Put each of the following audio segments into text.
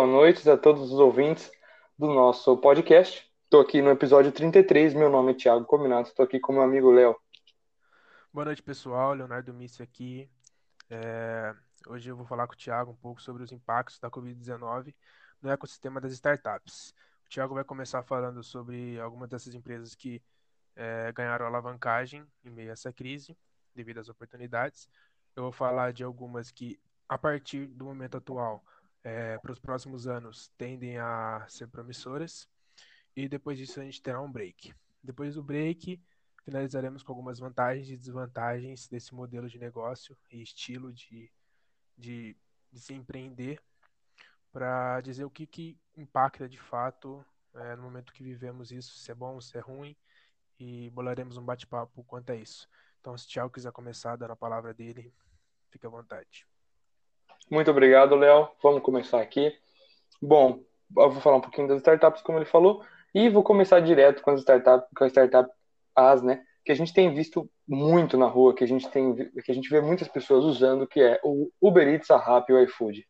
boa noite a todos os ouvintes do nosso podcast. Estou aqui no episódio 33, meu nome é Thiago Cominato, estou aqui com meu amigo Léo. Boa noite, pessoal. Leonardo Missi aqui. É, hoje eu vou falar com o Thiago um pouco sobre os impactos da Covid-19 no ecossistema das startups. O Thiago vai começar falando sobre algumas dessas empresas que é, ganharam alavancagem em meio a essa crise, devido às oportunidades. Eu vou falar de algumas que, a partir do momento atual, é, para os próximos anos, tendem a ser promissoras. E depois disso a gente terá um break. Depois do break, finalizaremos com algumas vantagens e desvantagens desse modelo de negócio e estilo de, de, de se empreender, para dizer o que, que impacta de fato é, no momento que vivemos isso, se é bom, se é ruim, e bolaremos um bate-papo quanto a isso. Então, se o Thiago quiser começar dando a palavra dele, fique à vontade. Muito obrigado, Léo. Vamos começar aqui. Bom, eu vou falar um pouquinho das startups, como ele falou, e vou começar direto com as startups, com a startup as, né, que a gente tem visto muito na rua, que a gente tem, que a gente vê muitas pessoas usando, que é o Uber Eats, a Rappi e o iFood,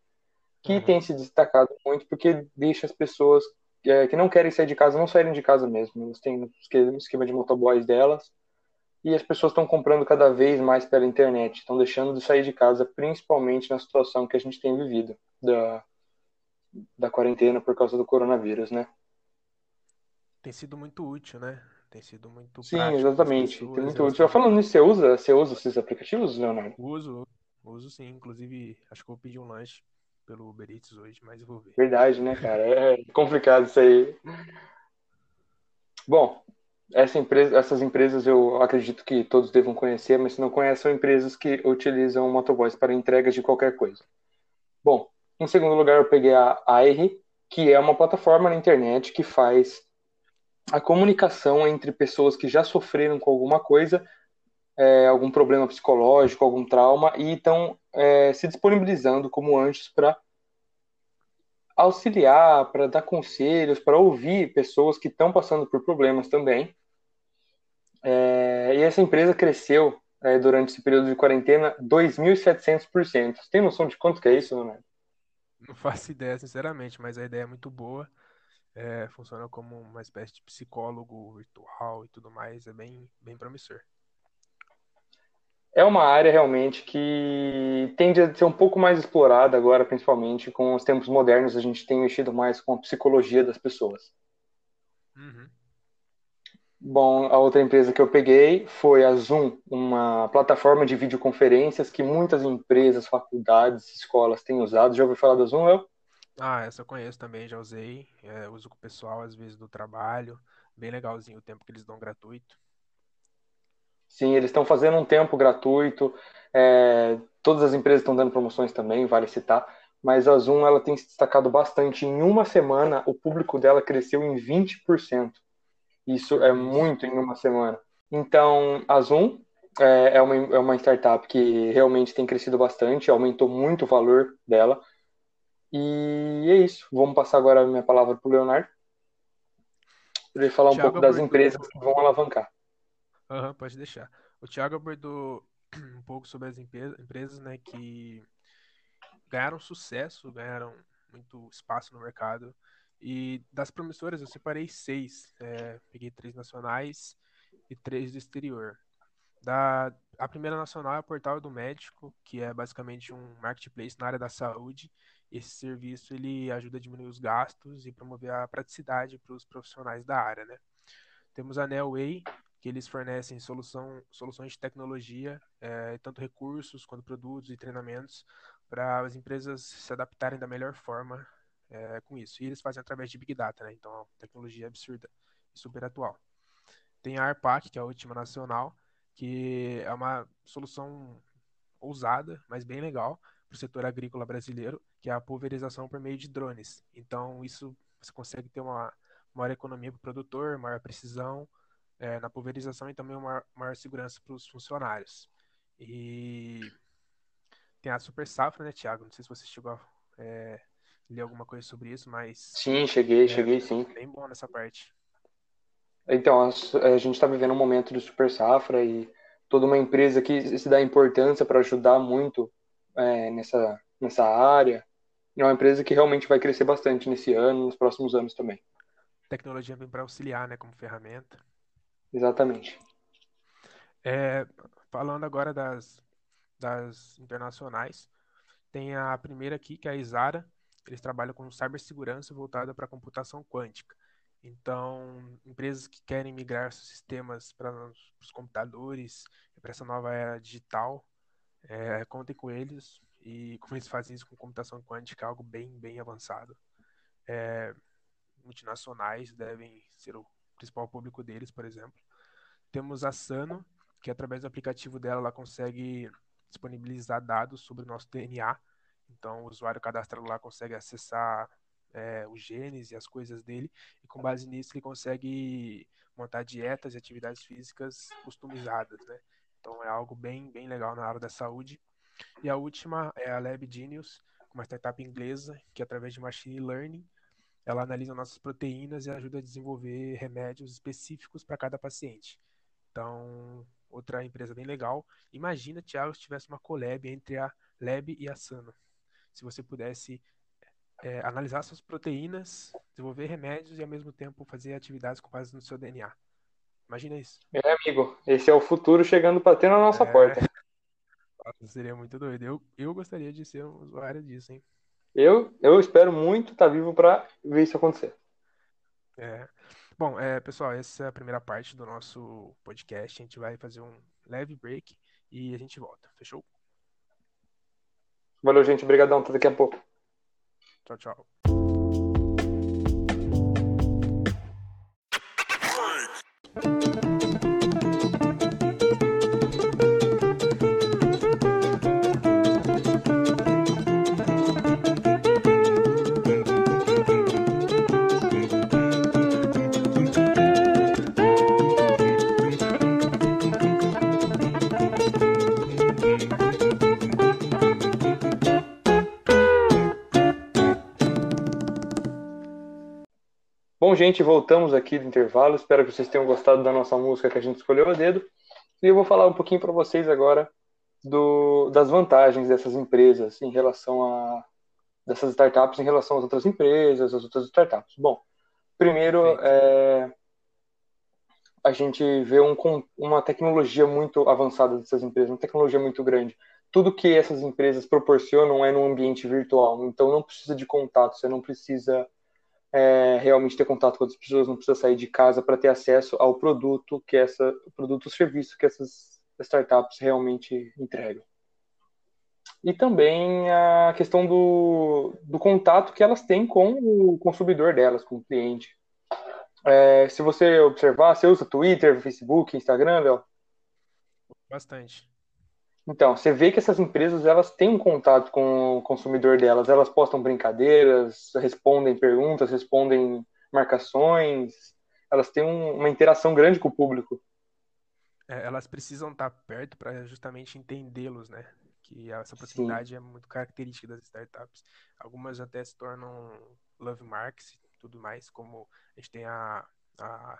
que uhum. tem se destacado muito porque deixa as pessoas é, que não querem sair de casa não saírem de casa mesmo. Eles têm um esquema de motoboys delas e as pessoas estão comprando cada vez mais pela internet, estão deixando de sair de casa, principalmente na situação que a gente tem vivido da, da quarentena por causa do coronavírus, né? Tem sido muito útil, né? Tem sido muito Sim, exatamente. Pessoas, Tem muito útil. Falando nisso, você usa, você usa esses aplicativos, Leonardo? Uso, uso sim. Inclusive, acho que eu vou pedir um lanche pelo Uber Eats hoje, mas vou ver. Verdade, né, cara? É complicado isso aí. Bom, essa empresa, essas empresas eu acredito que todos devam conhecer, mas se não conhecem, são empresas que utilizam motoboys para entregas de qualquer coisa. Bom, em segundo lugar, eu peguei a AR, que é uma plataforma na internet que faz a comunicação entre pessoas que já sofreram com alguma coisa, é, algum problema psicológico, algum trauma, e estão é, se disponibilizando como antes para auxiliar, para dar conselhos, para ouvir pessoas que estão passando por problemas também. É, e essa empresa cresceu é, durante esse período de quarentena 2.700%. Você tem noção de quanto que é isso, Leonardo? Não faço ideia, sinceramente, mas a ideia é muito boa é, funciona como uma espécie de psicólogo virtual e tudo mais, é bem, bem promissor. É uma área realmente que tende a ser um pouco mais explorada agora, principalmente com os tempos modernos, a gente tem mexido mais com a psicologia das pessoas. Uhum. Bom, a outra empresa que eu peguei foi a Zoom, uma plataforma de videoconferências que muitas empresas, faculdades, escolas têm usado. Já ouviu falar da Zoom, eu? Ah, essa eu conheço também, já usei. É, uso com o pessoal, às vezes, do trabalho. Bem legalzinho o tempo que eles dão gratuito. Sim, eles estão fazendo um tempo gratuito. É, todas as empresas estão dando promoções também, vale citar. Mas a Zoom ela tem se destacado bastante. Em uma semana, o público dela cresceu em 20%. Isso é muito em uma semana. Então, a Zoom é, é uma, é uma startup que realmente tem crescido bastante, aumentou muito o valor dela. E é isso. Vamos passar agora a minha palavra para o Leonardo. Para ele falar um pouco das empresas que vão alavancar. Uhum, pode deixar. O Thiago abordou um pouco sobre as empresas né, que ganharam sucesso, ganharam muito espaço no mercado. E das promissoras eu separei seis. É, peguei três nacionais e três do exterior. Da, a primeira nacional é o Portal do Médico, que é basicamente um marketplace na área da saúde esse serviço ele ajuda a diminuir os gastos e promover a praticidade para os profissionais da área, né? Temos a Nelway, que eles fornecem solução, soluções de tecnologia, é, tanto recursos quanto produtos e treinamentos para as empresas se adaptarem da melhor forma é, com isso. E eles fazem através de Big Data, né? Então, tecnologia absurda e super atual. Tem a ARPAC, que é a última nacional, que é uma solução ousada, mas bem legal, para o setor agrícola brasileiro, que é a pulverização por meio de drones. Então, isso você consegue ter uma maior economia para o produtor, maior precisão é, na pulverização e também uma maior segurança para os funcionários. E tem a Super Safra, né, Thiago? Não sei se você chegou a é, ler alguma coisa sobre isso, mas. Sim, cheguei, é, cheguei sim. Bem bom nessa parte. Então, a, a gente está vivendo um momento de Super Safra e toda uma empresa que se dá importância para ajudar muito é, nessa, nessa área, é uma empresa que realmente vai crescer bastante nesse ano, nos próximos anos também. Tecnologia vem para auxiliar, né, como ferramenta. Exatamente. É, falando agora das, das internacionais, tem a primeira aqui, que é a Isara. Eles trabalham com cibersegurança voltada para computação quântica. Então, empresas que querem migrar seus sistemas para os computadores, para essa nova era digital, é, contem com eles. E como eles fazem isso com computação quântica, é algo bem, bem avançado. É, multinacionais devem ser o principal público deles, por exemplo. Temos a Sano, que através do aplicativo dela ela consegue disponibilizar dados sobre o nosso DNA. Então, o usuário cadastrado lá consegue acessar é, os genes e as coisas dele, e com base nisso ele consegue montar dietas e atividades físicas customizadas, né? Então é algo bem, bem legal na área da saúde. E a última é a Lab Genius, uma startup inglesa que através de machine learning ela analisa nossas proteínas e ajuda a desenvolver remédios específicos para cada paciente. Então, outra empresa bem legal. Imagina, Thiago, se tivesse uma collab entre a Lab e a Sano. Se você pudesse é, analisar suas proteínas, desenvolver remédios e ao mesmo tempo fazer atividades com base no seu DNA. Imagina isso. É, amigo, esse é o futuro chegando para ter na nossa é... porta. Seria muito doido. Eu, eu gostaria de ser um usuário disso, hein? Eu, eu espero muito estar tá vivo para ver isso acontecer. É. Bom, é, pessoal, essa é a primeira parte do nosso podcast. A gente vai fazer um leve break e a gente volta. Fechou? Valeu, gente. Obrigadão. Até daqui a pouco. Tchau, tchau. Bom, gente, voltamos aqui do intervalo. Espero que vocês tenham gostado da nossa música que a gente escolheu a dedo. E eu vou falar um pouquinho para vocês agora do, das vantagens dessas empresas em relação a dessas startups em relação às outras empresas, às outras startups. Bom, primeiro é, a gente vê um, uma tecnologia muito avançada dessas empresas, uma tecnologia muito grande. Tudo que essas empresas proporcionam é no ambiente virtual, então não precisa de contato, você não precisa é, realmente ter contato com outras pessoas, não precisa sair de casa para ter acesso ao produto que essa produto ou serviço que essas startups realmente entregam. E também a questão do, do contato que elas têm com o consumidor delas, com o cliente. É, se você observar, você usa Twitter, Facebook, Instagram, Léo? Bastante. Então, você vê que essas empresas elas têm um contato com o consumidor delas, elas postam brincadeiras, respondem perguntas, respondem marcações, elas têm um, uma interação grande com o público. É, elas precisam estar perto para justamente entendê-los, né? Que essa proximidade Sim. é muito característica das startups. Algumas até se tornam love marks e tudo mais, como a gente tem a, a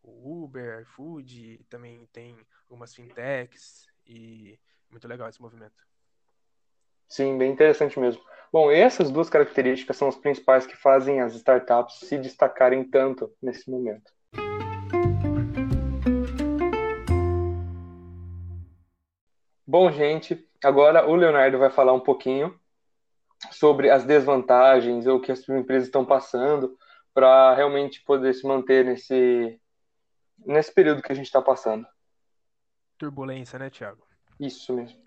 o Uber, iFood, também tem algumas fintechs, e muito legal esse movimento. Sim, bem interessante mesmo. Bom, essas duas características são as principais que fazem as startups se destacarem tanto nesse momento. Bom, gente, agora o Leonardo vai falar um pouquinho sobre as desvantagens ou o que as empresas estão passando para realmente poder se manter nesse, nesse período que a gente está passando turbulência, né, Thiago? Isso mesmo.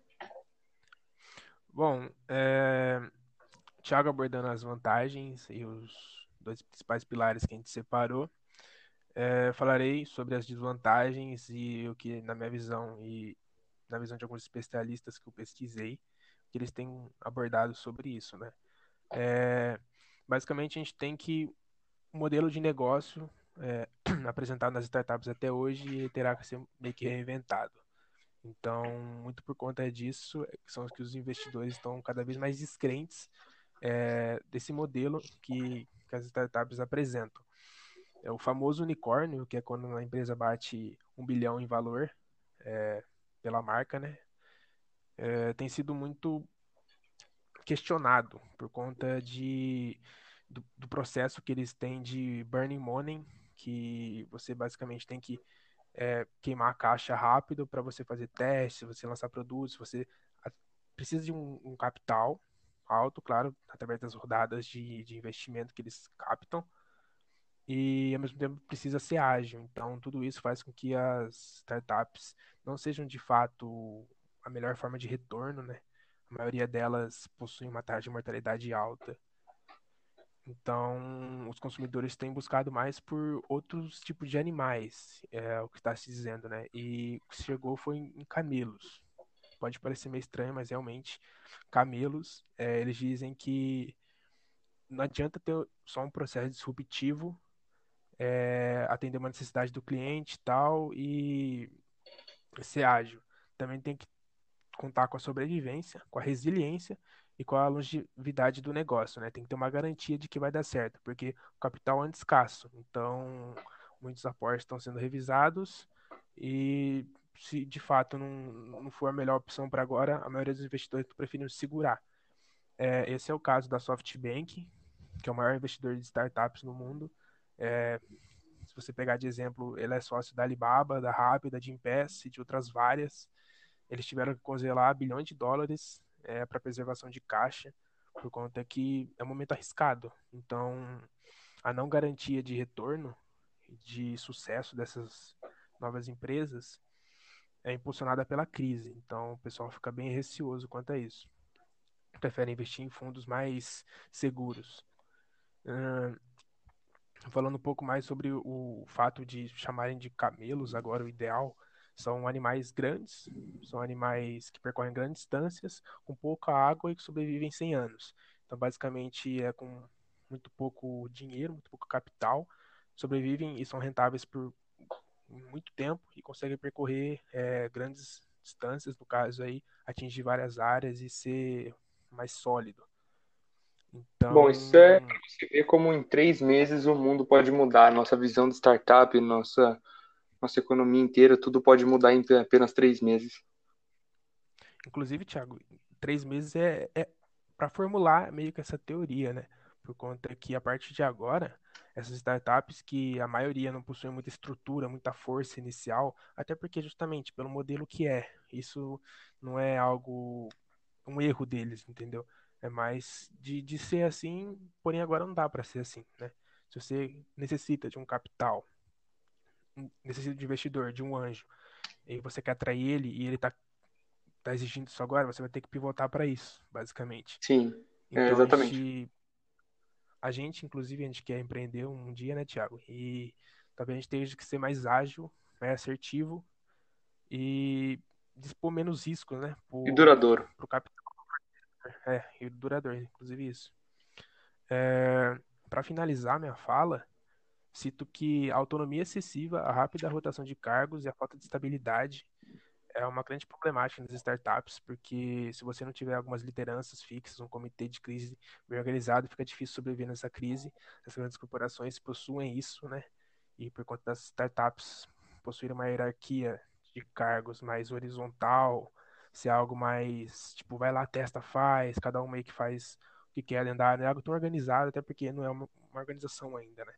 Bom, é... Thiago abordando as vantagens e os dois principais pilares que a gente separou. É, falarei sobre as desvantagens e o que, na minha visão e na visão de alguns especialistas que eu pesquisei, que eles têm abordado sobre isso, né? É, basicamente, a gente tem que o modelo de negócio é, apresentado nas startups até hoje terá que ser meio que reinventado. Então, muito por conta disso, é são que os investidores estão cada vez mais descrentes é, desse modelo que, que, as startups apresentam. É o famoso unicórnio, que é quando a empresa bate um bilhão em valor é, pela marca, né? É, tem sido muito questionado por conta de, do, do, processo que eles têm de burning money, que você basicamente tem que é, queimar a caixa rápido para você fazer testes, você lançar produtos, você precisa de um, um capital alto, claro, através das rodadas de, de investimento que eles captam, e ao mesmo tempo precisa ser ágil. Então, tudo isso faz com que as startups não sejam de fato a melhor forma de retorno, né? A maioria delas possuem uma taxa de mortalidade alta. Então, os consumidores têm buscado mais por outros tipos de animais, é o que está se dizendo, né? E o que chegou foi em camelos. Pode parecer meio estranho, mas realmente, camelos, é, eles dizem que não adianta ter só um processo disruptivo, é, atender uma necessidade do cliente e tal, e ser ágil. Também tem que contar com a sobrevivência, com a resiliência e com a longevidade do negócio, né? Tem que ter uma garantia de que vai dar certo, porque o capital é escasso. Então, muitos aportes estão sendo revisados e se de fato não, não for a melhor opção para agora, a maioria dos investidores preferindo segurar. É, esse é o caso da SoftBank, que é o maior investidor de startups no mundo. É, se você pegar de exemplo, ele é sócio da Alibaba, da Rappi, da Gympass e de outras várias. Eles tiveram que congelar bilhões de dólares é, para preservação de caixa, por conta que é um momento arriscado. Então, a não garantia de retorno, de sucesso dessas novas empresas, é impulsionada pela crise. Então, o pessoal fica bem receoso quanto a isso. Prefere investir em fundos mais seguros. Uh, falando um pouco mais sobre o fato de chamarem de camelos, agora o ideal são animais grandes, são animais que percorrem grandes distâncias, com pouca água e que sobrevivem 100 anos. Então, basicamente, é com muito pouco dinheiro, muito pouco capital, sobrevivem e são rentáveis por muito tempo e conseguem percorrer é, grandes distâncias, no caso aí, atingir várias áreas e ser mais sólido. Então... Bom, isso é você ver como em três meses o mundo pode mudar, nossa visão de startup, nossa nossa economia inteira, tudo pode mudar em apenas três meses. Inclusive, Thiago, três meses é, é para formular meio que essa teoria, né? Por conta que a partir de agora, essas startups que a maioria não possuem muita estrutura, muita força inicial, até porque justamente pelo modelo que é, isso não é algo um erro deles, entendeu? É mais de, de ser assim, porém agora não dá para ser assim, né? Se você necessita de um capital necessita de investidor, de um anjo, e você quer atrair ele e ele está tá exigindo isso agora, você vai ter que pivotar para isso, basicamente. Sim, é, então, exatamente. A gente, a gente, inclusive, a gente quer empreender um dia, né, Thiago? E talvez a gente tenha que ser mais ágil, mais assertivo e dispor menos risco, né? Por, e duradouro. Pro capital. É, e duradouro, inclusive isso. É, para finalizar minha fala, Cito que a autonomia excessiva, a rápida rotação de cargos e a falta de estabilidade é uma grande problemática nas startups, porque se você não tiver algumas lideranças fixas, um comitê de crise bem organizado, fica difícil sobreviver nessa crise. As grandes corporações possuem isso, né? E por conta das startups possuírem uma hierarquia de cargos mais horizontal, ser algo mais, tipo, vai lá, testa, faz, cada um meio que faz o que quer dentro é algo tão organizado, até porque não é uma, uma organização ainda, né?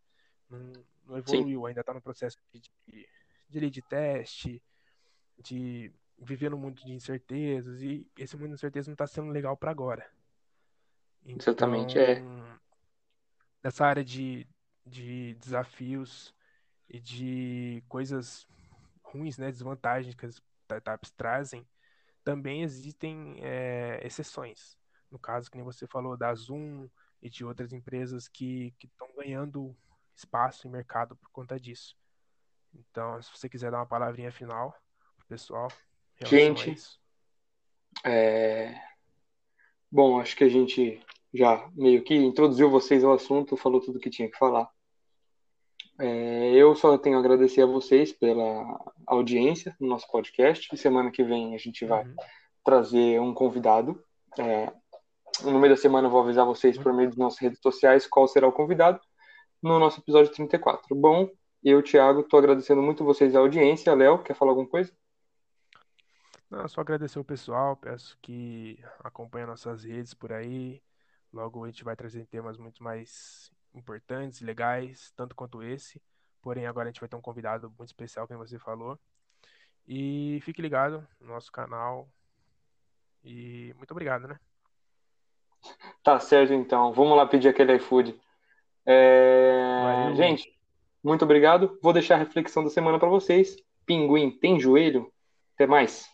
Não, não evoluiu, Sim. ainda está no processo de, de, de lead teste, de viver no mundo de incertezas, e esse mundo de incertezas não está sendo legal para agora. Então, Exatamente, é. Nessa área de, de desafios e de coisas ruins, né, desvantagens que as startups trazem, também existem é, exceções. No caso, que nem você falou da Zoom e de outras empresas que estão ganhando espaço e mercado por conta disso. Então, se você quiser dar uma palavrinha final pro pessoal. Gente, é... bom, acho que a gente já meio que introduziu vocês ao assunto, falou tudo que tinha que falar. É, eu só tenho a agradecer a vocês pela audiência no nosso podcast. Semana que vem a gente vai uhum. trazer um convidado. É, no meio da semana eu vou avisar vocês por meio das nossas redes sociais qual será o convidado no nosso episódio 34. Bom, eu, Thiago, estou agradecendo muito vocês a audiência. Léo, quer falar alguma coisa? Não, só agradecer o pessoal, peço que acompanhe nossas redes por aí. Logo a gente vai trazer temas muito mais importantes, legais, tanto quanto esse. Porém, agora a gente vai ter um convidado muito especial, como você falou. E fique ligado no nosso canal. E muito obrigado, né? Tá certo, então. Vamos lá pedir aquele iFood. É... Gente, muito obrigado. Vou deixar a reflexão da semana para vocês. Pinguim tem joelho? Até mais.